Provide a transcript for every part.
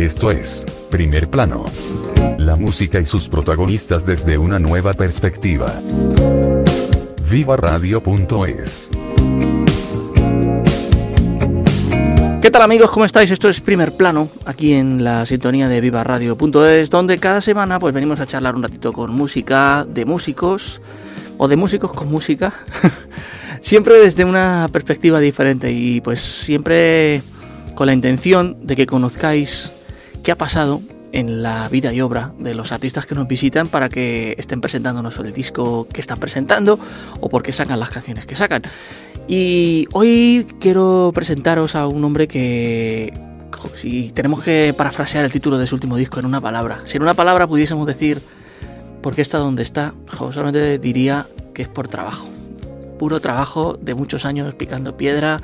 Esto es, primer plano. La música y sus protagonistas desde una nueva perspectiva. Viva Radio.es ¿Qué tal amigos? ¿Cómo estáis? Esto es Primer Plano, aquí en la sintonía de Viva Radio.es, donde cada semana pues venimos a charlar un ratito con música, de músicos, o de músicos con música, siempre desde una perspectiva diferente y pues siempre con la intención de que conozcáis qué ha pasado en la vida y obra de los artistas que nos visitan para que estén presentándonos el disco que están presentando o porque sacan las canciones que sacan. Y hoy quiero presentaros a un hombre que, si tenemos que parafrasear el título de su último disco en una palabra, si en una palabra pudiésemos decir por qué está donde está, solamente diría que es por trabajo. Puro trabajo de muchos años picando piedra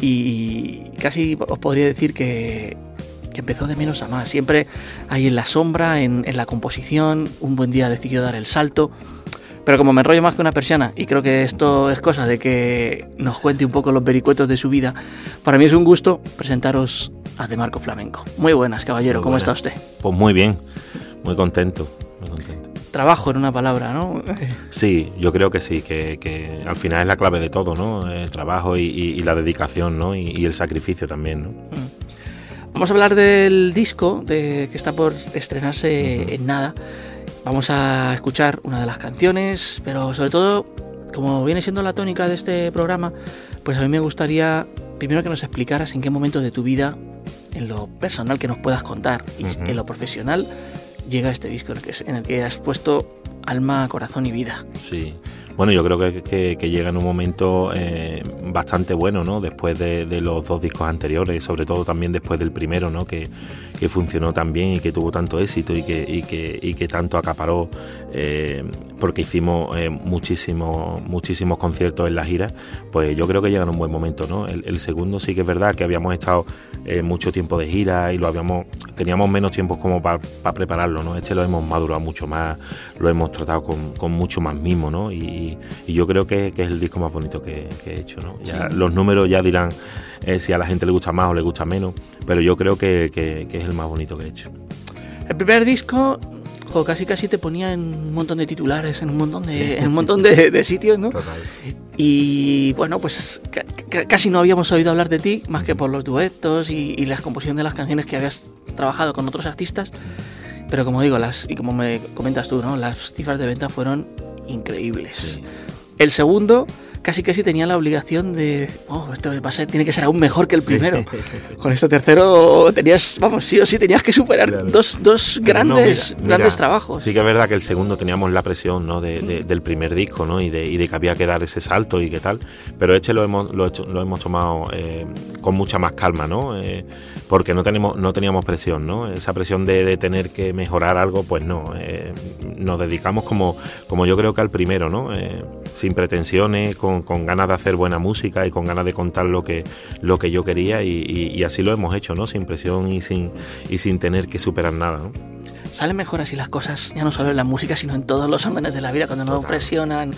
y casi os podría decir que que empezó de menos a más. Siempre ahí en la sombra, en, la composición, un buen día decidió dar el salto. Pero como me enrollo más que una persiana, y creo que esto es cosa de que nos cuente un poco los vericuetos de su vida, para mí es un gusto presentaros a De Marco Flamenco. Muy buenas, caballero, ¿cómo está usted? Pues muy bien, muy contento, Trabajo en una palabra, ¿no? Sí, yo creo que sí, que, al final es la clave de todo, ¿no? El trabajo y, la dedicación, ¿no? Y, el sacrificio también, ¿no? Mm. Vamos a hablar del disco de, que está por estrenarse en nada. Vamos a escuchar una de las canciones, pero sobre todo, como viene siendo la tónica de este programa, pues a mí me gustaría primero que nos explicaras en qué momento de tu vida, en lo personal que nos puedas contar y en lo profesional, llega este disco en el, que, en el que has puesto alma, corazón y vida. Sí. Bueno, yo creo que, llega en un momento eh, bastante bueno, ¿no? Después de, los dos discos anteriores, sobre todo también después del primero, ¿no? Que, funcionó tan bien y que tuvo tanto éxito y que, y que, y que tanto acaparó, eh, porque hicimos eh, muchísimos, conciertos en la gira, pues yo creo que llega en un buen momento, ¿no? El, segundo sí que es verdad que habíamos estado mucho tiempo de gira y lo habíamos, teníamos menos tiempo como para prepararlo, ¿no? Este lo hemos madurado mucho más, lo hemos tratado con, mucho más mimo, ¿no? Y, y, yo creo que, es el disco más bonito que, he hecho. ¿no? Ya, Los números ya dirán eh, si a la gente le gusta más o le gusta menos, pero yo creo que, es el más bonito que he hecho. El primer disco casi casi te ponía en un montón de titulares, en un montón de, en un montón de, sitios, ¿no? Y bueno, pues casi no habíamos oído hablar de ti, más que por los duetos y, y la composición de las canciones que habías trabajado con otros artistas. Pero como digo, las, y como me comentas tú, ¿no? Las cifras de venta fueron increíbles. El segundo casi casi tenía la obligación de, oh, esto va a ser, tiene que ser aún mejor que el primero. Con este tercero tenías, vamos, sí o sí, tenías que superar dos, dos grandes, grandes trabajos. Sí que es verdad que el segundo teníamos la presión ¿no? de, del primer disco ¿no? y, de, y de que había que dar ese salto y qué tal, pero este lo hemos, lo, lo hemos tomado eh, con mucha más calma, ¿no? Eh, porque no, tenemos, no teníamos presión, ¿no? Esa presión de, de tener que mejorar algo, pues no. Eh, nos dedicamos como, como yo creo que al primero, ¿no? sin pretensiones, con con, ganas de hacer buena música y con ganas de contar lo que, lo que yo quería y, así lo hemos hecho, ¿no? Sin presión y sin, y sin tener que superar nada, ¿no? Salen mejor así las cosas, ya no solo en la música, sino en todos los órdenes de la vida, cuando no presionan,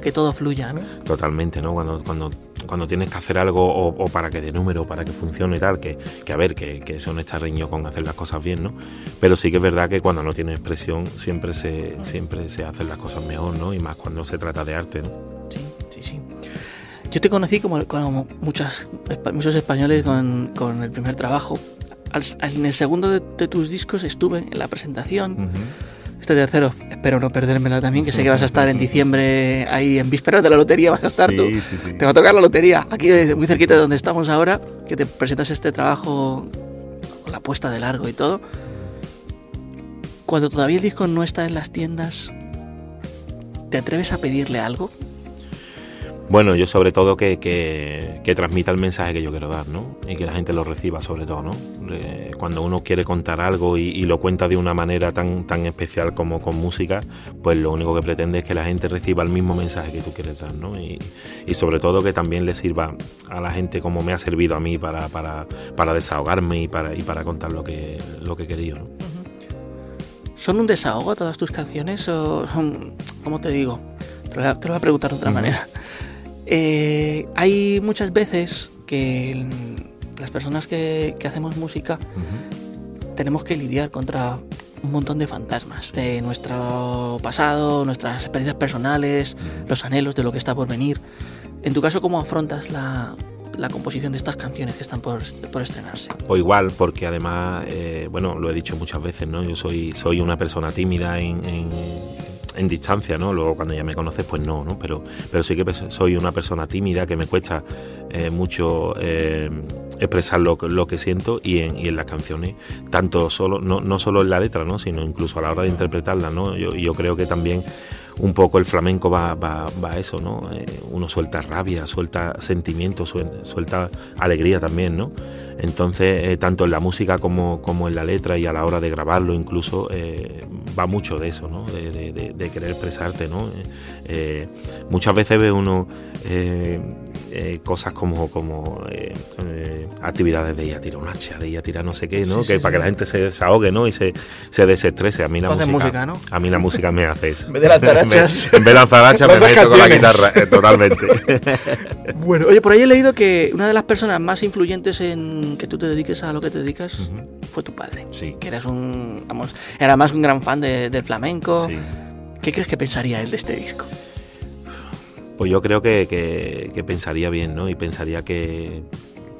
que todo fluya, ¿no? Totalmente, ¿no? Cuando, cuando, cuando tienes que hacer algo o, para que de número, para que funcione y tal, que, que a ver, que, que eso no está reñido con hacer las cosas bien, ¿no? Pero sí que es verdad que cuando no tienes presión siempre se, siempre se hacen las cosas mejor, ¿no? Y más cuando se trata de arte, ¿no? Yo te conocí como, como muchas, muchos españoles con, con el primer trabajo. En el segundo de, tus discos estuve en la presentación. Este tercero, espero no perdérmela también, que sé que vas a estar en diciembre ahí en vísperas de la lotería, vas a estar tú. Te va a tocar la lotería, aquí muy cerquita de donde estamos ahora, que te presentas este trabajo con la puesta de largo y todo. Cuando todavía el disco no está en las tiendas, ¿te atreves a pedirle algo? Bueno, yo sobre todo que, que, transmita el mensaje que yo quiero dar, ¿no? Y que la gente lo reciba sobre todo, ¿no? cuando uno quiere contar algo y, lo cuenta de una manera tan, tan especial como con música, pues lo único que pretende es que la gente reciba el mismo mensaje que tú quieres dar, ¿no? Y, sobre todo que también le sirva a la gente como me ha servido a mí para, para, para desahogarme y para, y para contar lo que, lo que he querido, ¿no? ¿Son un desahogo todas tus canciones o son, cómo te digo? Te lo voy a, preguntar de otra manera. Eh, hay muchas veces que las personas que, hacemos música tenemos que lidiar contra un montón de fantasmas de nuestro pasado, nuestras experiencias personales, los anhelos de lo que está por venir. En tu caso, ¿cómo afrontas la, la composición de estas canciones que están por, por estrenarse? O igual, porque además, eh, bueno, lo he dicho muchas veces, ¿no? Yo soy, soy una persona tímida en, en, en, distancia, ¿no? Luego cuando ya me conoces, pues no, ¿no? Pero, pero sí que soy una persona tímida que me cuesta eh, mucho eh, expresar lo, lo, que siento y en, y en las canciones, tanto solo, no, no, solo en la letra, ¿no? Sino incluso a la hora de interpretarla, ¿no? Yo, yo creo que también un poco el flamenco va, va, va a eso, ¿no? Eh, uno suelta rabia, suelta sentimientos, suelta alegría también, ¿no? Entonces, eh, tanto en la música como, como, en la letra y a la hora de grabarlo incluso, eh, va mucho de eso, ¿no? De, de, querer expresarte, ¿no? Muchas veces ve uno eh, cosas como, como eh, eh, actividades de ir a tirar un hacha, de ir a tirar no sé qué, ¿no? Sí, que sí, para sí. que la gente se desahogue, ¿no? Y se, se desestrese. A mí la música, música, ¿no? a mí la música me hace eso. En vez de lanzar hachas. Me- en vez de lanzar hachas me meto con la guitarra, totalmente. Bueno, oye, por ahí he leído que una de las personas más influyentes en que tú te dediques a lo que te dedicas fue tu padre. Sí. Que eras un, vamos, era más un gran fan de- del flamenco. Sí. ¿Qué crees que pensaría él de este disco? Pues yo creo que, que- pensaría bien, ¿no? Y pensaría que,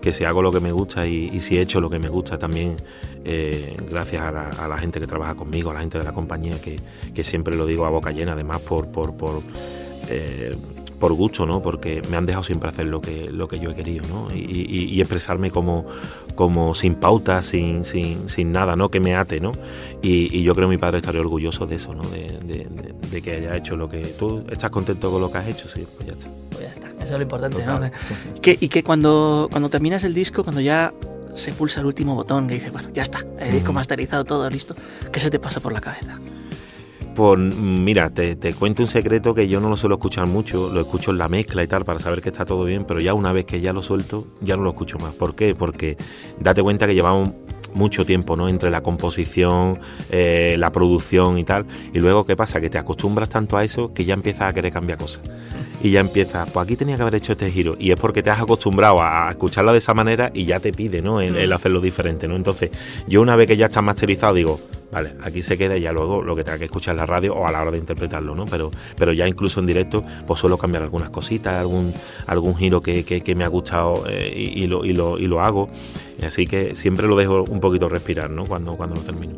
que si hago lo que me gusta y, si he hecho lo que me gusta también, eh, gracias a la, a la gente que trabaja conmigo, a la gente de la compañía, que, que siempre lo digo a boca llena, además por, por, por, eh, por gusto, ¿no? Porque me han dejado siempre hacer lo que, lo que yo he querido, ¿no? Y, y- y expresarme como, como sin pauta, sin, sin, sin nada, ¿no? Que me ate, ¿no? Y, y yo creo que mi padre estaría orgulloso de eso, ¿no? De, de- de- de que haya hecho lo que... ¿Tú estás contento con lo que has hecho? Sí, pues ya está. Pues ya está, eso es lo importante, ¿no? Que- y que cuando, cuando terminas el disco, cuando ya se pulsa el último botón, que dice, bueno, ya está, el disco Ujú. masterizado, todo listo, ¿qué se te pasa por la cabeza? Pues mira, te, te cuento un secreto que yo no lo suelo escuchar mucho, lo escucho en la mezcla y tal para saber que está todo bien, pero ya una vez que ya lo suelto, ya no lo escucho más. ¿Por qué? Porque date cuenta que llevamos mucho tiempo, ¿no? Entre la composición, eh, la producción y tal, y luego ¿qué pasa? Que te acostumbras tanto a eso que ya empiezas a querer cambiar cosas. Y ya empiezas, pues aquí tenía que haber hecho este giro. Y es porque te has acostumbrado a a escucharla de esa manera y ya te pide, ¿no? El, el hacerlo diferente, ¿no? Entonces, yo una vez que ya está masterizado, digo, vale, aquí se queda y ya luego lo que tenga que escuchar en la radio o a la hora de interpretarlo, ¿no? Pero, pero ya incluso en directo, pues suelo cambiar algunas cositas, algún, algún giro que, que- me ha gustado eh, y, lo, y, lo, y lo hago. Así que siempre lo dejo un poquito respirar, ¿no? Cuando, cuando lo termino.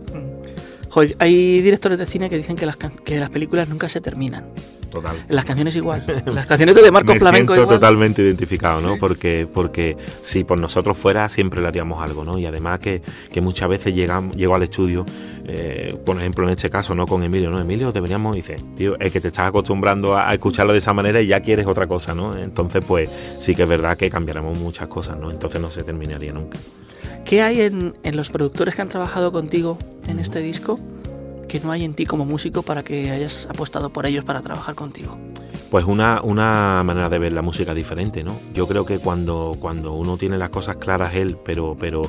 Joder, hay directores de cine que dicen que las, que las películas nunca se terminan. Total. Las canciones igual. Las canciones de Marco me Flamenco siento igual. totalmente identificado, ¿no? Porque, porque si por nosotros fuera, siempre le haríamos algo, ¿no? Y además que, que muchas veces llegamos, llego al estudio, eh, por ejemplo, en este caso, ¿no? Con Emilio, ¿no? Emilio, deberíamos, dice, tío, es que te estás acostumbrando a, a escucharlo de esa manera y ya quieres otra cosa, ¿no? Entonces, pues sí que es verdad que cambiaremos muchas cosas, ¿no? Entonces no se terminaría nunca. ¿Qué hay en, en los productores que han trabajado contigo en este disco que no hay en ti como músico para que hayas apostado por ellos para trabajar contigo? Pues una, una manera de ver la música diferente, ¿no? Yo creo que cuando, cuando uno tiene las cosas claras él, pero, pero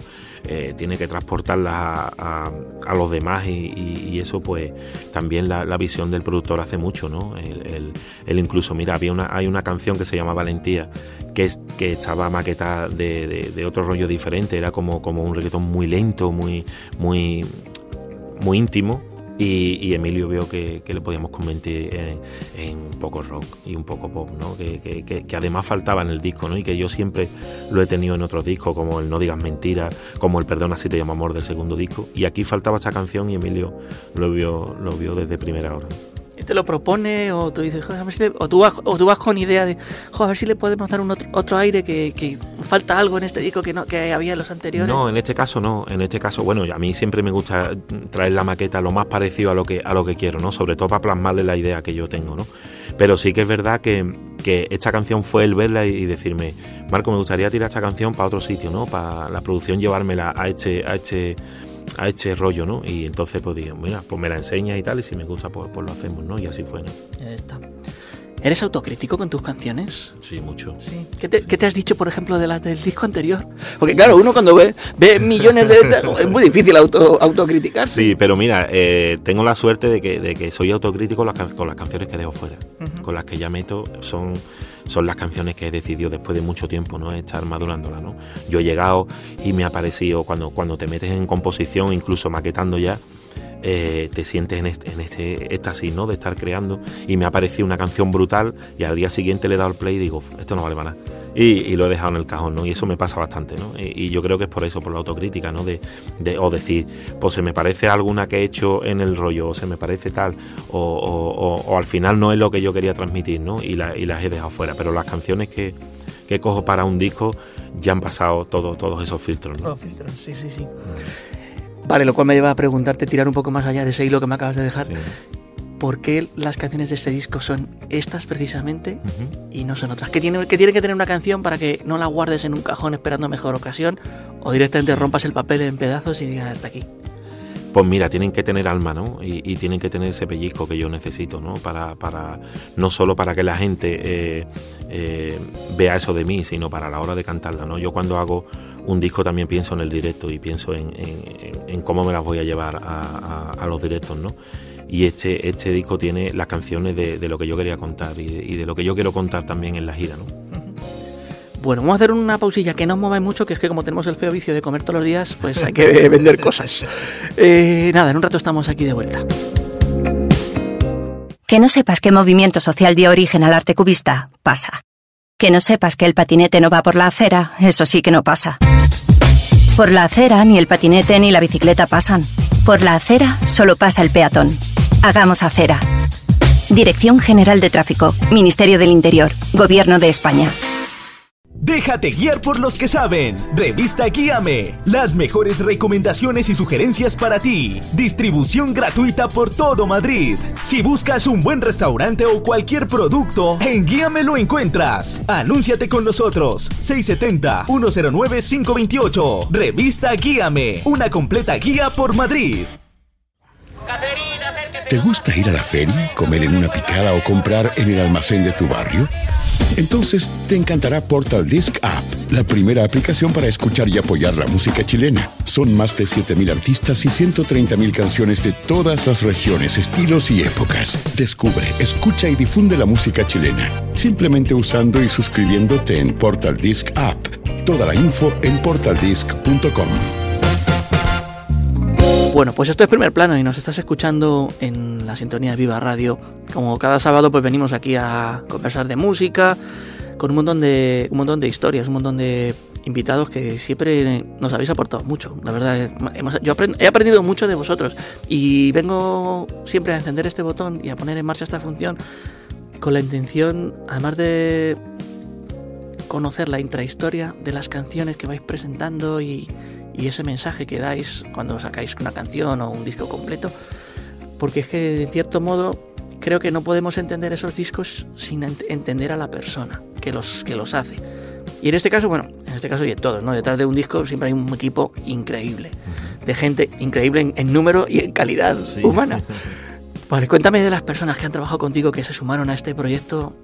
eh, tiene que transportarlas a, a- a los demás y, eso pues también la, visión del productor hace mucho, ¿no? El incluso, mira, había una, hay una canción que se llama Valentía, que, es, que estaba maquetada de, de- de otro rollo diferente, era como, como un reggaetón muy lento, muy, muy, muy íntimo. Y, Emilio vio que, le podíamos convertir en, un poco rock y un poco pop, ¿no? Que además faltaba en el disco, ¿no? Y que yo siempre lo he tenido en otros discos, como el No digas mentiras, como el Perdona si te llamo amor del segundo disco. Y aquí faltaba esta canción y Emilio lo vio, lo vio desde primera hora. ¿Y te lo propone o tú dices, "Joder, a ver si le-", o, tú vas, o tú vas con idea de, "Jo, a ver si le podemos dar un otro, aire que, que falta algo en este disco que no que había en los anteriores? No, en este caso no. En este caso, bueno, a mí siempre me gusta traer la maqueta lo más parecido a lo que, a lo que quiero, ¿no? Sobre todo para plasmarle la idea que yo tengo, ¿no? Pero sí que es verdad que, que esta canción fue el verla y, y decirme, Marco, me gustaría tirar esta canción para otro sitio, ¿no? Para la producción llevármela a este, a este, a este rollo, ¿no? Y entonces pues digo, mira, pues me la enseña y tal, y si me gusta, pues, pues lo hacemos, ¿no? Y así fue, ¿no? Está. ¿Eres autocrítico con tus canciones? Sí, mucho. Sí. ¿Qué te, qué te has dicho, por ejemplo, de las del disco anterior? Porque claro, uno cuando ve, ve millones de... Es muy difícil auto, autocriticarse. Sí, pero mira, eh, tengo la suerte de que, de que soy autocrítico con las, can- con las canciones que dejo fuera. Con las que ya meto son son las canciones que he decidido después de mucho tiempo, ¿no? Estar madurándola, ¿no? Yo he llegado y me ha parecido, cuando, cuando te metes en composición, incluso maquetando ya, eh, te sientes en este, en este éxtasis, ¿no? De estar creando. Y me ha parecido una canción brutal y al día siguiente le he dado el play y digo, esto no vale para nada. Y, lo he dejado en el cajón, ¿no? Y eso me pasa bastante, ¿no? Y, yo creo que es por eso, por la autocrítica, ¿no? De, o decir, pues se me parece alguna que he hecho en el rollo, o se me parece tal, o, al final no es lo que yo quería transmitir, ¿no? Y, las he dejado fuera. Pero las canciones que, que cojo para un disco ya han pasado todo, todos esos filtros, ¿no? filtros, sí, sí, sí. Vale, lo cual me lleva a preguntarte, tirar un poco más allá de ese hilo que me acabas de dejar. ¿Por qué las canciones de este disco son estas precisamente y no son otras? ¿Qué tiene, que tiene que tener una canción para que no la guardes en un cajón esperando mejor ocasión o directamente rompas el papel en pedazos y digas hasta aquí? Pues mira, tienen que tener alma, ¿no? Y, tienen que tener ese pellizco que yo necesito, ¿no? Para, para no solo para que la gente eh, eh, vea eso de mí, sino para la hora de cantarla, ¿no? Yo cuando hago un disco también pienso en el directo y pienso en, cómo me las voy a llevar a, los directos, ¿no? Y este, este disco tiene las canciones de, lo que yo quería contar y de, lo que yo quiero contar también en la gira, ¿no? Bueno, vamos a hacer una pausilla que no os mueve mucho, que es que como tenemos el feo vicio de comer todos los días, pues hay que vender cosas. Eh, nada, en un rato estamos aquí de vuelta. Que no sepas qué movimiento social dio origen al arte cubista, pasa. Que no sepas que el patinete no va por la acera, eso sí que no pasa. Por la acera ni el patinete ni la bicicleta pasan. Por la acera solo pasa el peatón. Hagamos acera. Dirección General de Tráfico, Ministerio del Interior, Gobierno de España. Déjate guiar por los que saben. Revista Guíame. Las mejores recomendaciones y sugerencias para ti. Distribución gratuita por todo Madrid. Si buscas un buen restaurante o cualquier producto, en Guíame lo encuentras. Anúnciate con nosotros. 670-109-528. Revista Guíame. Una completa guía por Madrid. ¿Te gusta ir a la feria, comer en una picada o comprar en el almacén de tu barrio? Entonces te encantará Portal Disc App, la primera aplicación para escuchar y apoyar la música chilena. Son más de 7.000 artistas y 130.000 canciones de todas las regiones, estilos y épocas. Descubre, escucha y difunde la música chilena, simplemente usando y suscribiéndote en Portal Disc App. Toda la info en portaldisc.com. Bueno, pues esto es primer plano y nos estás escuchando en la sintonía de Viva Radio. Como cada sábado, pues venimos aquí a conversar de música, con un montón de, un montón de historias, un montón de invitados que siempre nos habéis aportado mucho. La verdad, yo he aprendido mucho de vosotros y vengo siempre a encender este botón y a poner en marcha esta función con la intención, además de conocer la intrahistoria de las canciones que vais presentando y, y ese mensaje que dais cuando sacáis una canción o un disco completo, porque es que en cierto modo creo que no podemos entender esos discos sin entender a la persona que los, que los hace. Y en este caso, bueno, en este caso y en todos, ¿no? Detrás de un disco siempre hay un equipo increíble, de gente increíble en, número y en calidad humana. Vale, cuéntame de las personas que han trabajado contigo, que se sumaron a este proyecto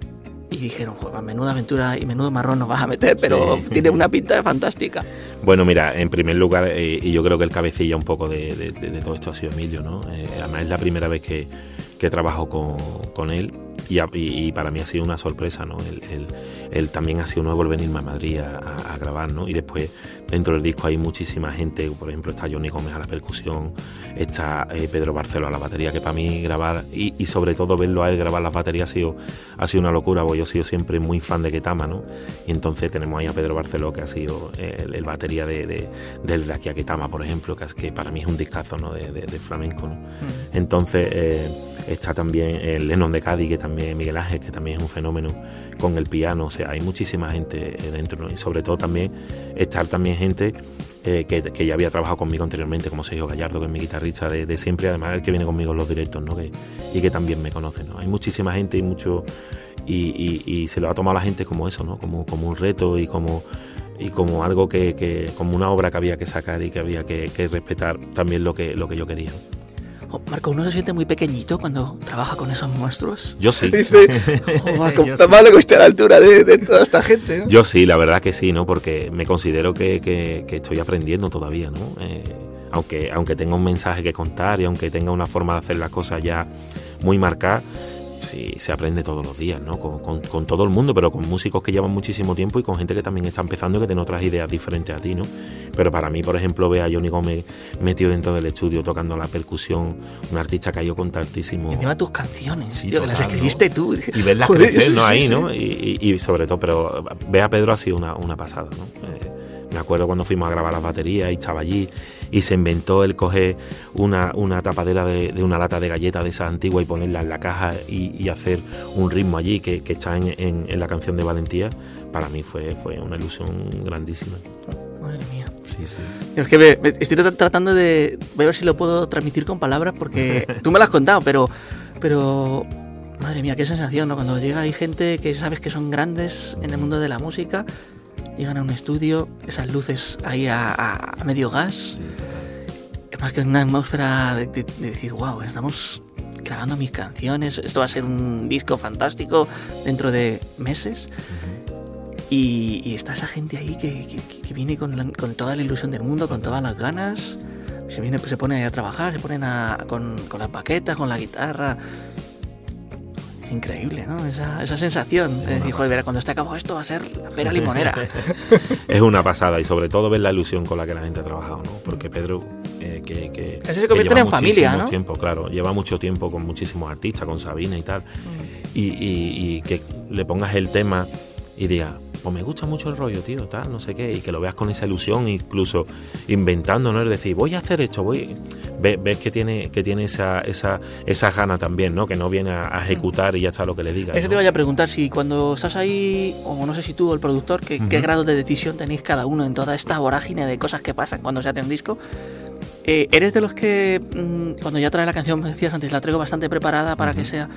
y dijeron, joder, menuda aventura y menudo marrón nos vas a meter, pero tiene una pinta fantástica. Bueno, mira, en primer lugar, eh, y yo creo que el cabecilla un poco de, todo esto ha sido Emilio, ¿no? Eh, además es la primera vez que, que trabajo con, con él y, para mí ha sido una sorpresa, ¿no? Él, también ha sido nuevo el venirme a Madrid a, grabar, ¿no? Y después dentro del disco hay muchísima gente, por ejemplo está Johnny Gómez a la percusión, está eh, Pedro Barcelo a la batería, que para mí grabar y, sobre todo verlo a él grabar las baterías ha sido, ha sido una locura, porque yo he sido siempre muy fan de Ketama, ¿no? Y entonces tenemos ahí a Pedro Barceló, que ha sido el, batería de, de, del de aquí a Ketama, por ejemplo, que, es, que para mí es un discazo, ¿no? De, flamenco, ¿no? Mm. Entonces... Eh, está también el Lennon de Cádiz, que también Miguel Ángel, que también es un fenómeno con el piano, o sea, hay muchísima gente eh, dentro, y sobre todo también estar también gente eh, que, ya había trabajado conmigo anteriormente, como Sergio Gallardo, que es mi guitarrista de, siempre, además el que viene conmigo en los directos, ¿no? y que también me conoce, ¿no? Hay muchísima gente y mucho... Y, se lo ha tomado la gente como eso, ¿no? Como, como un reto y como y como algo que, como una obra que había que sacar y que había que, respetar también lo que lo que yo quería. Oh, Marco, ¿uno se siente muy pequeñito cuando trabaja con esos monstruos? Yo sí. Dice, Marco, malo que esté a la altura de, toda esta gente. Yo sí, la verdad que sí, ¿no? Porque me considero que, estoy aprendiendo todavía, ¿no? Eh, aunque, aunque tenga un mensaje que contar y aunque tenga una forma de hacer las cosas ya muy marcada, sí, se aprende todos los días, ¿no? Con, con, todo el mundo, pero con músicos que llevan muchísimo tiempo y con gente que también está empezando y que tiene otras ideas diferentes a ti, ¿no? Pero para mí, por ejemplo, ver a Johnny Gómez metido dentro del estudio tocando la percusión, un artista que ha ido con tantísimo... Encima tus canciones, sí, que las escribiste tú. Y verlas crecer, ¿no? Ahí, ¿no? Y, y, sobre todo, pero ver a Pedro ha sido una, una pasada, ¿no? Eh, me acuerdo cuando fuimos a grabar las baterías y estaba allí y se inventó el coger una, una tapadera de, una lata de galletas de esa antigua y ponerla en la caja y, hacer un ritmo allí que, está en, la canción de Valentía, para mí fue, fue una ilusión grandísima. Madre mía. Sí, sí. Es que estoy tratando de. Voy a ver si lo puedo transmitir con palabras porque tú me lo has contado, pero. pero Madre mía, qué sensación, ¿no? Cuando llega hay gente que sabes que son grandes en el mundo de la música llegan a un estudio, esas luces ahí a, medio gas. es más que una atmósfera de, decir, wow, estamos grabando mis canciones, esto va a ser un disco fantástico dentro de meses. y, está esa gente ahí que, viene con, toda la ilusión del mundo, con todas las ganas. Se, viene, pues, se pone a trabajar, se ponen con, con las baquetas, con la guitarra, increíble, ¿no? Esa, esa sensación de decir, joder, cuando esté acabado esto va a ser la pera limonera. es una pasada y sobre todo ver la ilusión con la que la gente ha trabajado, ¿no? Porque Pedro, eh, que, que, Casi se convierte en familia, ¿no? tiempo, claro, lleva mucho tiempo con muchísimos artistas, con Sabina y tal, mm. y, y, y que le pongas el tema y digas, pues me gusta mucho el rollo, tío, tal, no sé qué, y que lo veas con esa ilusión, incluso inventando, ¿no? Es decir, voy a hacer esto, voy. Ves, que tiene, que tiene esa, esa, esa gana también, ¿no? Que no viene a, ejecutar y ya está lo que le diga. Eso te vaya a preguntar, si cuando estás ahí, o no sé si tú o el productor, ¿qué, qué grado de decisión tenéis cada uno en toda esta vorágine de cosas que pasan cuando se hace un disco. Eh, ¿Eres de los que mm, cuando ya trae la canción, me decías antes, la traigo bastante preparada para que sea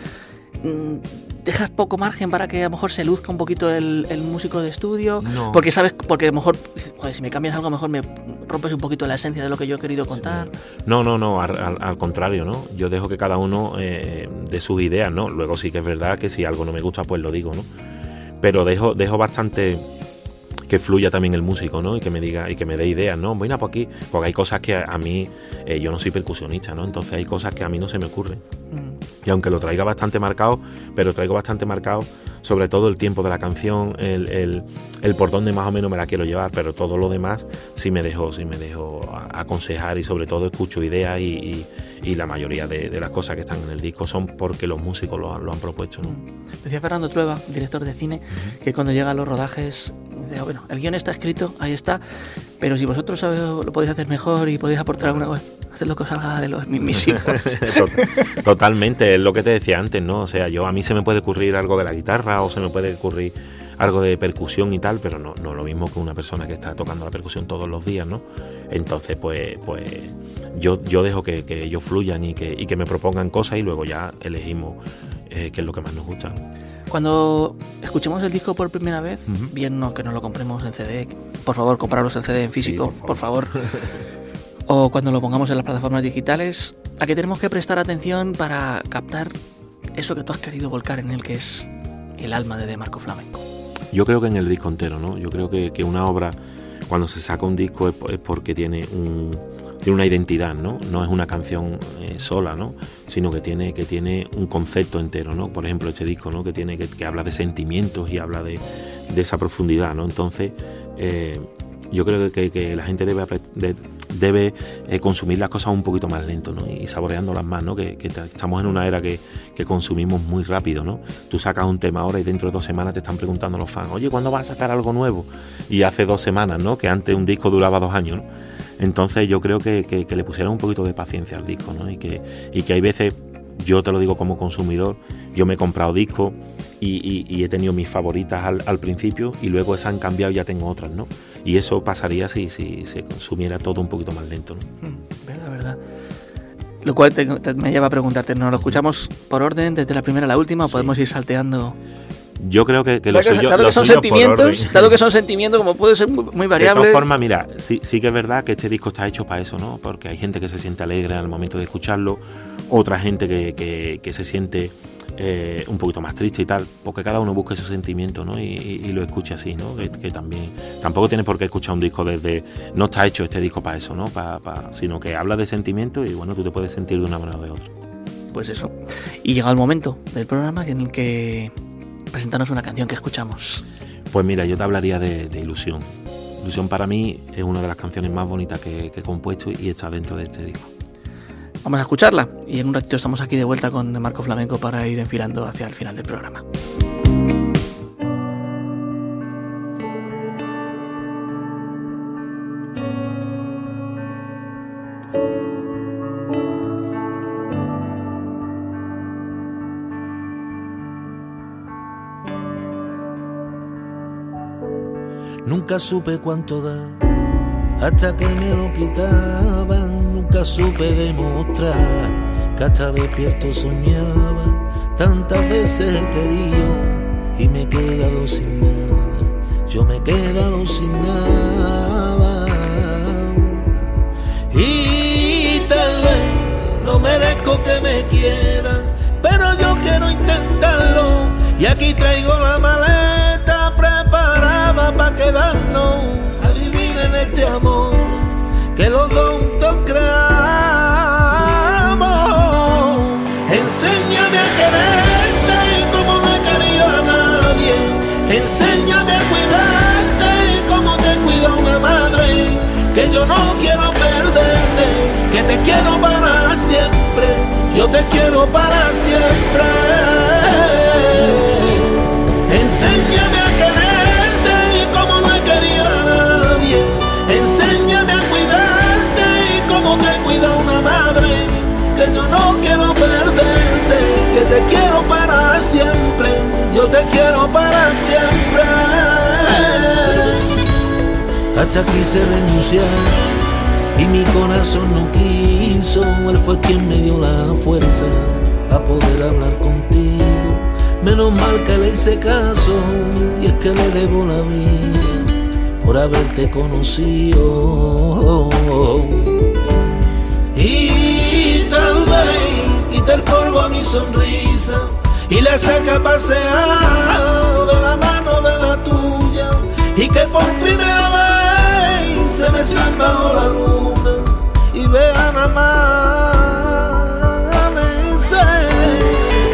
Mm, dejas poco margen para que a lo mejor se luzca un poquito el, músico de estudio porque sabes porque a lo mejor joder, si me cambias algo mejor me rompes un poquito la esencia de lo que yo he querido contar. No no no al, contrario no yo dejo que cada uno eh, de sus ideas no luego sí que es verdad que si algo no me gusta pues lo digo no pero dejo dejo bastante que fluya también el músico, ¿no? Y que me diga y que me dé ideas, ¿no? Bueno, por aquí, porque hay cosas que a, mí, eh, yo no soy percusionista, ¿no? Entonces hay cosas que a mí no se me ocurren. Mm. Y aunque lo traiga bastante marcado, pero traigo bastante marcado sobre todo el tiempo de la canción, el, el, por dónde más o menos me la quiero llevar, pero todo lo demás sí me dejo, sí me dejo aconsejar y sobre todo escucho ideas y, y, la mayoría de, de, las cosas que están en el disco son porque los músicos lo, lo han propuesto. ¿no? Mm. Decía Fernando Trueba, director de cine, que cuando llega a los rodajes, bueno, el guion está escrito, ahí está, pero si vosotros lo podéis hacer mejor y podéis aportar alguna cosa, haced lo que os salga de los mismísimos. Totalmente, es lo que te decía antes, ¿no? O sea, yo a mí se me puede ocurrir algo de la guitarra o se me puede ocurrir algo de percusión y tal, pero no, no lo mismo que una persona que está tocando la percusión todos los días, ¿no? Entonces, pues, pues yo, yo dejo que, ellos fluyan y que, y que me propongan cosas y luego ya elegimos eh, qué es lo que más nos gusta. Cuando escuchemos el disco por primera vez, bien no, que no lo compremos en CD, por favor, compraros el CD en físico, por favor. o cuando lo pongamos en las plataformas digitales, a qué tenemos que prestar atención para captar eso que tú has querido volcar en el que es el alma de, de Marco Flamenco. Yo creo que en el disco entero, ¿no? Yo creo que, que una obra, cuando se saca un disco, es, porque tiene un, tiene una identidad, ¿no? No es una canción eh, sola, ¿no? Sino que tiene, que tiene un concepto entero, ¿no? Por ejemplo, este disco, ¿no? Que tiene, que, que habla de sentimientos y habla de, de esa profundidad, ¿no? Entonces, eh, yo creo que, que, la gente debe, debe eh, consumir las cosas un poquito más lento ¿no? y saboreándolas más, ¿no? que, estamos en una era que, consumimos muy rápido. ¿no? Tú sacas un tema ahora y dentro de dos semanas te están preguntando los fans, oye, ¿cuándo vas a sacar algo nuevo? Y hace dos semanas, ¿no? que antes un disco duraba dos años. Entonces yo creo que, le pusieron un poquito de paciencia al disco ¿no? y, que, y que hay veces, yo te lo digo como consumidor, yo me he comprado discos y, he tenido mis favoritas al, principio y luego esas han cambiado y ya tengo otras, ¿no? Y eso pasaría si, si se consumiera todo un poquito más lento, ¿no? Mm, verdad, verdad. Lo cual me lleva a preguntarte, ¿nos lo escuchamos por orden, desde la primera a la última, o podemos ir salteando? Yo creo que, lo suyo, dado que son sentimientos, dado que son sentimientos, como puede ser muy, variable. De todas formas, mira, sí, sí que es verdad que este disco está hecho para eso, ¿no? Porque hay gente que se siente alegre al momento de escucharlo, otra gente que, que, que se siente eh, un poquito más triste y tal, porque cada uno busca su sentimiento ¿no? y, lo escuche así, ¿no? Que, también tampoco tienes por qué escuchar un disco desde no está hecho este disco para eso, ¿no? sino que habla de sentimiento y bueno, tú te puedes sentir de una manera o de otra. Pues eso. Y llega el momento del programa en el que presentarnos una canción que escuchamos. Pues mira, yo te hablaría de, Ilusión. Ilusión para mí es una de las canciones más bonitas que, que he compuesto y está dentro de este disco. Vamos a escucharla y en un ratito estamos aquí de vuelta con Marco Flamenco para ir enfilando hacia el final del programa. Nunca supe cuánto da hasta que me lo quitaban. Nunca supe demostrar que hasta despierto soñaba. Tantas veces he querido y me he quedado sin nada. Yo me he quedado sin nada. Y tal vez no merezco que me quieran, pero yo quiero intentarlo. Y aquí traigo la preparada para quedarnos a vivir en este amor que los dos creamos. Enséñame a quererte como no he querido a nadie. Enséñame a cuidarte como te cuida una madre. Que yo no quiero perderte, que te quiero para siempre. Yo te quiero para siempre. Renunciar y mi corazón no quiso. Él fue quien me dio la fuerza a poder hablar contigo. Menos mal que le hice caso y es que le debo la vida por haberte conocido. Y tal vez quita el polvo a mi sonrisa y la saca a de la mano de la tuya y que por primera vez se me bajo la luna y vean amanecer.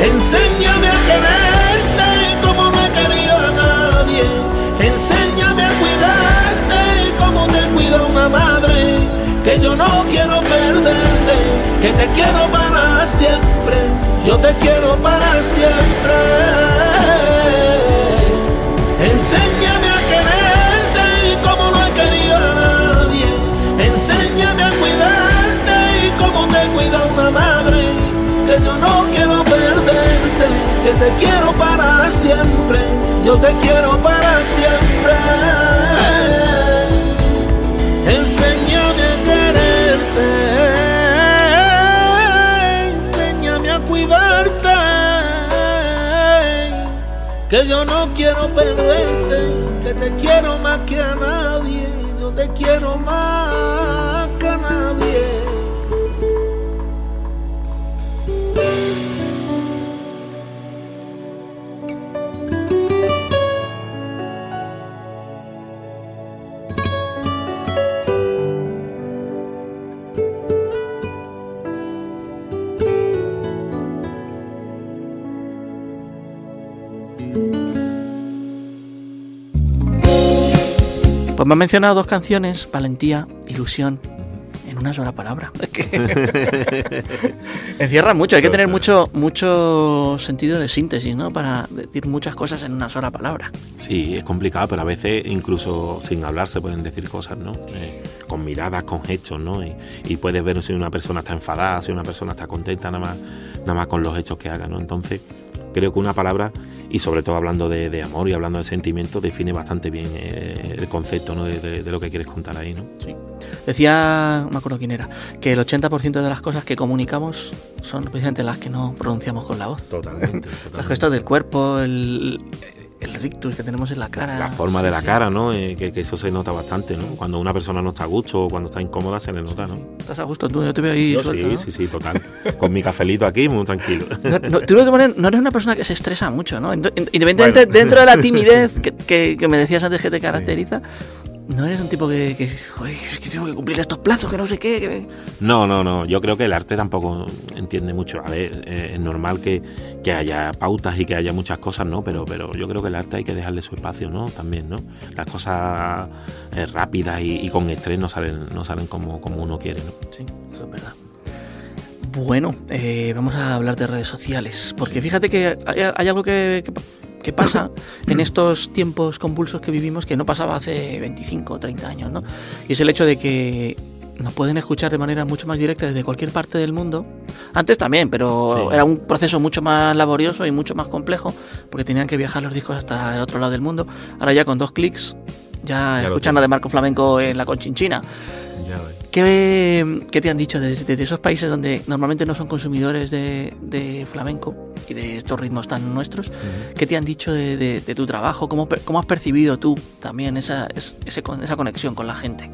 Enséñame a quererte como no he querido a nadie. Enséñame a cuidarte como te cuida una madre. Que yo no quiero perderte, que te quiero para siempre. Yo te quiero para siempre. Que te quiero para siempre. Yo te quiero para siempre. Enséñame a quererte. Enséñame a cuidarte. Que yo no quiero perderte, que te quiero más que a nadie. Me han mencionado dos canciones, Valentía, Ilusión, en una sola palabra. Encierra mucho, hay que tener mucho, mucho sentido de síntesis, ¿no? Para decir muchas cosas en una sola palabra. Sí, es complicado, pero a veces incluso sin hablar se pueden decir cosas, ¿no? Eh, con miradas, con hechos, ¿no? Y, y puedes ver si una persona está enfadada, si una persona está contenta, nada más, nada más con los hechos que haga, ¿no? Entonces, creo que una palabra, y sobre todo hablando de, de amor y hablando de sentimientos, define bastante bien eh, el concepto ¿no? de, de- de lo que quieres contar ahí, ¿no? Sí. Decía, no me acuerdo quién era, que el 80% de las cosas que comunicamos son precisamente las que no pronunciamos con la voz. Totalmente. Los gestos del cuerpo, el, el rictus que tenemos en la cara. La forma de la Sí. cara, ¿no? Eh, que, que eso se nota bastante, ¿no? Cuando una persona no está a gusto o cuando está incómoda se le nota, ¿no? Estás a gusto tú, yo te veo ahí Yo suelto, sí, ¿no? sí, sí, total. Con mi cafelito aquí, muy tranquilo. No, no, tú no, eres una persona que se estresa mucho, ¿no? Ent- Independientemente Bueno. dentro de la timidez que, que- que me decías antes que te caracteriza, no eres un tipo que, que, "Joder, es que tengo que cumplir estos plazos, que no sé qué. que- No, no, no. Yo creo que el arte tampoco entiende mucho. A ver, eh, es normal que, que haya pautas y que haya muchas cosas, ¿no? Pero, pero yo creo que el arte hay que dejarle su espacio, ¿no? También, ¿no? Las cosas eh, rápidas y, y con estrés no salen, no salen como, como uno quiere, ¿no? Sí, eso es verdad. Bueno, eh, vamos a hablar de redes sociales, porque fíjate que hay, hay algo que, que- que pasa en estos tiempos convulsos que vivimos que no pasaba hace 25 o 30 años, ¿no? Y es el hecho de que nos pueden escuchar de manera mucho más directa desde cualquier parte del mundo. Antes también, pero Sí. era un proceso mucho más laborioso y mucho más complejo, porque tenían que viajar los discos hasta el otro lado del mundo. Ahora ya con dos clics, ya, escuchan a de Marco Flamenco en la Conchinchina. ¿Qué, qué te han dicho desde, desde esos países donde normalmente no son consumidores de, de flamenco y de estos ritmos tan nuestros? ¿Qué te han dicho de, de- de tu trabajo? ¿Cómo, cómo has percibido tú también esa, es- ese esa conexión con la gente?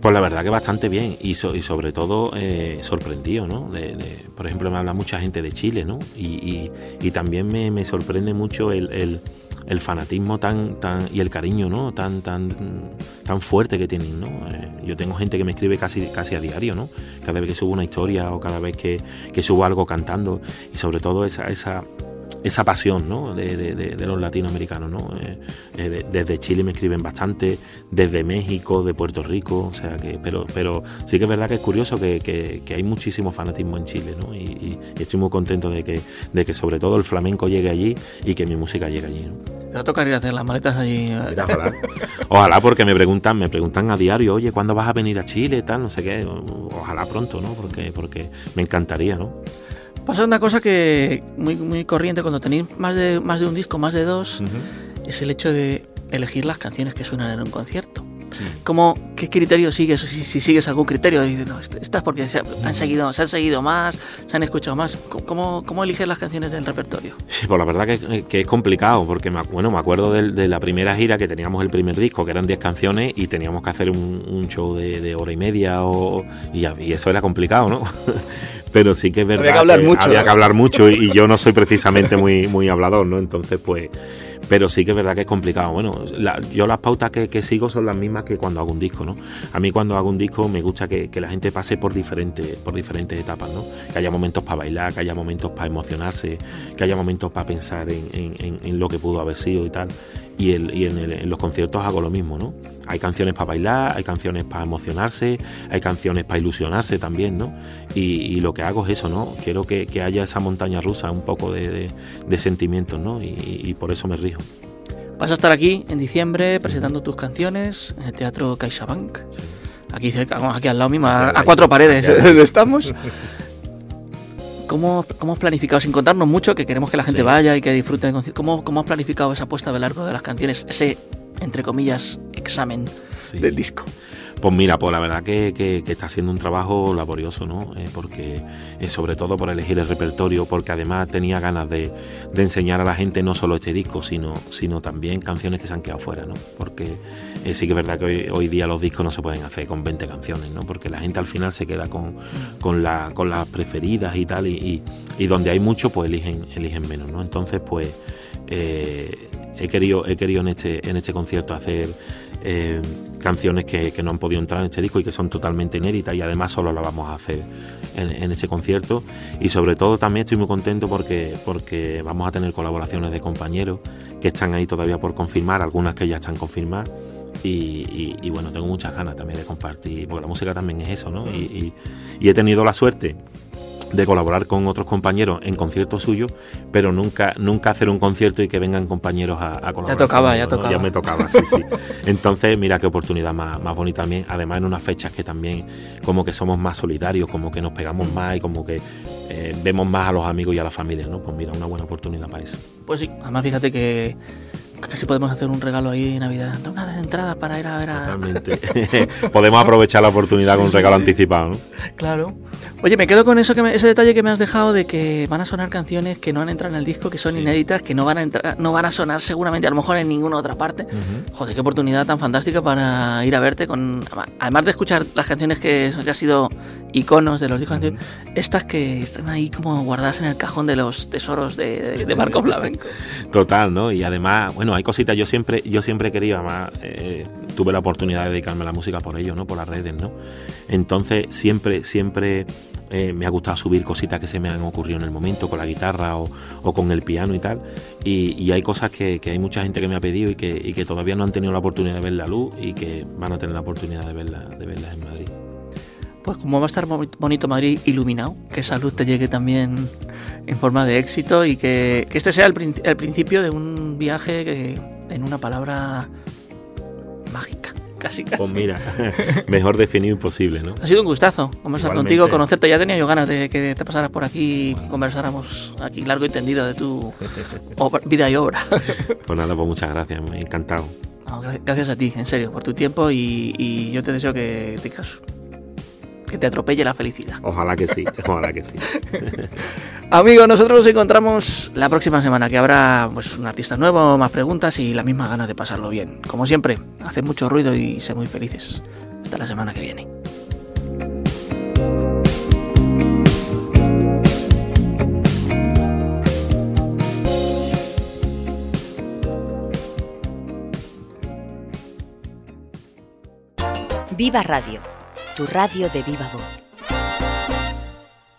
Pues la verdad que bastante bien y, so- y sobre todo eh, sorprendido, ¿no? De, de- por ejemplo, me habla mucha gente de Chile, ¿no? Y, y- y también me, me sorprende mucho el, el- el fanatismo tan, tan y el cariño, ¿no? Tan, tan, tan fuerte que tienen, ¿no? Eh, yo tengo gente que me escribe casi, casi a diario, ¿no? Cada vez que subo una historia o cada vez que, que subo algo cantando y sobre todo esa, esa, esa pasión ¿no? de, de- de- de los latinoamericanos. ¿no? Eh, eh, de- desde Chile me escriben bastante, desde México, de Puerto Rico, o sea que, pero, pero sí que es verdad que es curioso que, que- que hay muchísimo fanatismo en Chile, ¿no? Y, y- y estoy muy contento de que, de que sobre todo el flamenco llegue allí y que mi música llegue allí. ¿no? Te va a tocar ir a hacer las maletas allí. eh, Ojalá. Ojalá porque me preguntan, me preguntan a diario, oye, ¿cuándo vas a venir a Chile? Tal, no sé qué. Ojalá pronto, ¿no? Porque, porque me encantaría, ¿no? Pasa una cosa que muy, muy corriente cuando tenéis más de, más de un disco, más de dos, es el hecho de elegir las canciones que suenan en un concierto. ¿Cómo, ¿Qué criterio sigues? Si, si sigues algún criterio, y dices, no, est- estas porque se han, seguido, se han seguido más, se han escuchado más. ¿Cómo, cómo eliges las canciones del repertorio? Sí, pues la verdad que, que es complicado, porque me, bueno, me acuerdo de, de la primera gira que teníamos el primer disco, que eran 10 canciones, y teníamos que hacer un, un show de, de hora y media, o, y, y eso era complicado, ¿no? Pero sí que es verdad Había que hablar mucho, había ¿no? que hablar mucho, y, y yo no soy precisamente muy, muy hablador, ¿no? Entonces, pues... Pero sí que es verdad que es complicado. Bueno, la- yo las pautas que, que sigo son las mismas que cuando hago un disco, ¿no? A mí cuando hago un disco me gusta que, que la gente pase por diferentes, por diferentes etapas, ¿no? Que haya momentos para bailar, que haya momentos para emocionarse, que haya momentos para pensar en, en- en- en lo que pudo haber sido y tal. Y, el- y en, el- en los conciertos hago lo mismo, ¿no? Hay canciones para bailar, hay canciones para emocionarse, hay canciones para ilusionarse también, ¿no? Y, y lo que hago es eso, ¿no? Quiero que, que haya esa montaña rusa, un poco de, de- de sentimientos, ¿no? Y, y por eso me rijo. Vas a estar aquí en diciembre presentando tus canciones en el Teatro CaixaBank. Aquí cerca, vamos, aquí al lado mismo, a, cuatro paredes donde estamos. ¿Cómo, ¿Cómo has planificado, sin contarnos mucho, que queremos que la gente Sí. vaya y que disfrute concierto, ¿cómo, ¿cómo has planificado esa puesta de largo de las canciones, ese, entre comillas, examen Sí. del disco? Pues mira, pues la verdad que, que- que está haciendo un trabajo laborioso, ¿no? Eh, porque eh, sobre todo por elegir el repertorio, porque además tenía ganas de, de enseñar a la gente no solo este disco, sino, sino también canciones que se han quedado fuera, ¿no? Porque eh, sí que es verdad que hoy, hoy día los discos no se pueden hacer con 20 canciones, ¿no? Porque la gente al final se queda con, con, la, con las preferidas y tal, y, y- y donde hay mucho, pues eligen, eligen menos, ¿no? Entonces, pues eh, he querido, he querido en este, en este concierto hacer eh, canciones que, que no han podido entrar en este disco y que son totalmente inéditas y además solo las vamos a hacer en, en ese concierto y sobre todo también estoy muy contento porque, porque vamos a tener colaboraciones de compañeros que están ahí todavía por confirmar, algunas que ya están confirmadas y, bueno, tengo muchas ganas también de compartir, porque la música también es eso, ¿no? Y he tenido la suerte de colaborar con otros compañeros en conciertos suyos, pero nunca nunca hacer un concierto y que vengan compañeros a, a colaborar. tocaba, conmigo, ya ¿no? tocaba. Ya me tocaba, sí, sí. Entonces, mira qué oportunidad más, más bonita también, además en unas fechas que también como que somos más solidarios, como que nos pegamos más y como que eh, vemos más a los amigos y a la familia, ¿no? Pues mira, una buena oportunidad para eso. Pues sí, además fíjate que casi podemos hacer un regalo ahí en Navidad. Da Una entrada para ir a ver a... Totalmente. Podemos aprovechar la oportunidad con un regalo anticipado, ¿no? Claro. Oye, me quedo con eso que me- ese detalle que me has dejado de que van a sonar canciones que no han entrado en el disco, que son Sí. inéditas, que no van a entrar, no van a sonar seguramente a lo mejor en ninguna otra parte. Joder, qué oportunidad tan fantástica para ir a verte con además de escuchar las canciones que ya han sido iconos de los discos anteriores, estas que están ahí como guardadas en el cajón de los tesoros de, de, de Marco Flamenco. Total, ¿no? Y además, bueno, hay cositas, yo siempre, yo siempre quería, más, eh, tuve la oportunidad de dedicarme a la música por ello, ¿no? Por las redes, ¿no? Entonces, siempre, siempre eh, me ha gustado subir cositas que se me han ocurrido en el momento, con la guitarra o, con el piano y tal. Y, hay cosas que, hay mucha gente que me ha pedido y que, todavía no han tenido la oportunidad de ver la luz y que van a tener la oportunidad de verla, de verlas en Madrid. Pues como va a estar bonito Madrid iluminado, que esa luz te llegue también en forma de éxito y que, este sea el, principio de un viaje que, en una palabra mágica. Casi, casi. Pues mira, mejor definido imposible, ¿no? Ha sido un gustazo conversar contigo, conocerte. Ya tenía yo ganas de que te pasaras por aquí y conversáramos aquí largo y tendido de tu vida y obra. Pues nada, pues muchas gracias, me he encantado. gracias a ti, en serio, por tu tiempo y, y yo te deseo que tengas que te atropelle la felicidad. Ojalá que sí, ojalá que sí. Amigos, nosotros nos encontramos la próxima semana, que habrá pues un artista nuevo, más preguntas y la misma ganas de pasarlo bien. Como siempre, hace mucho ruido y sé muy felices. Hasta la semana que viene. Viva Radio tu radio de viva voz.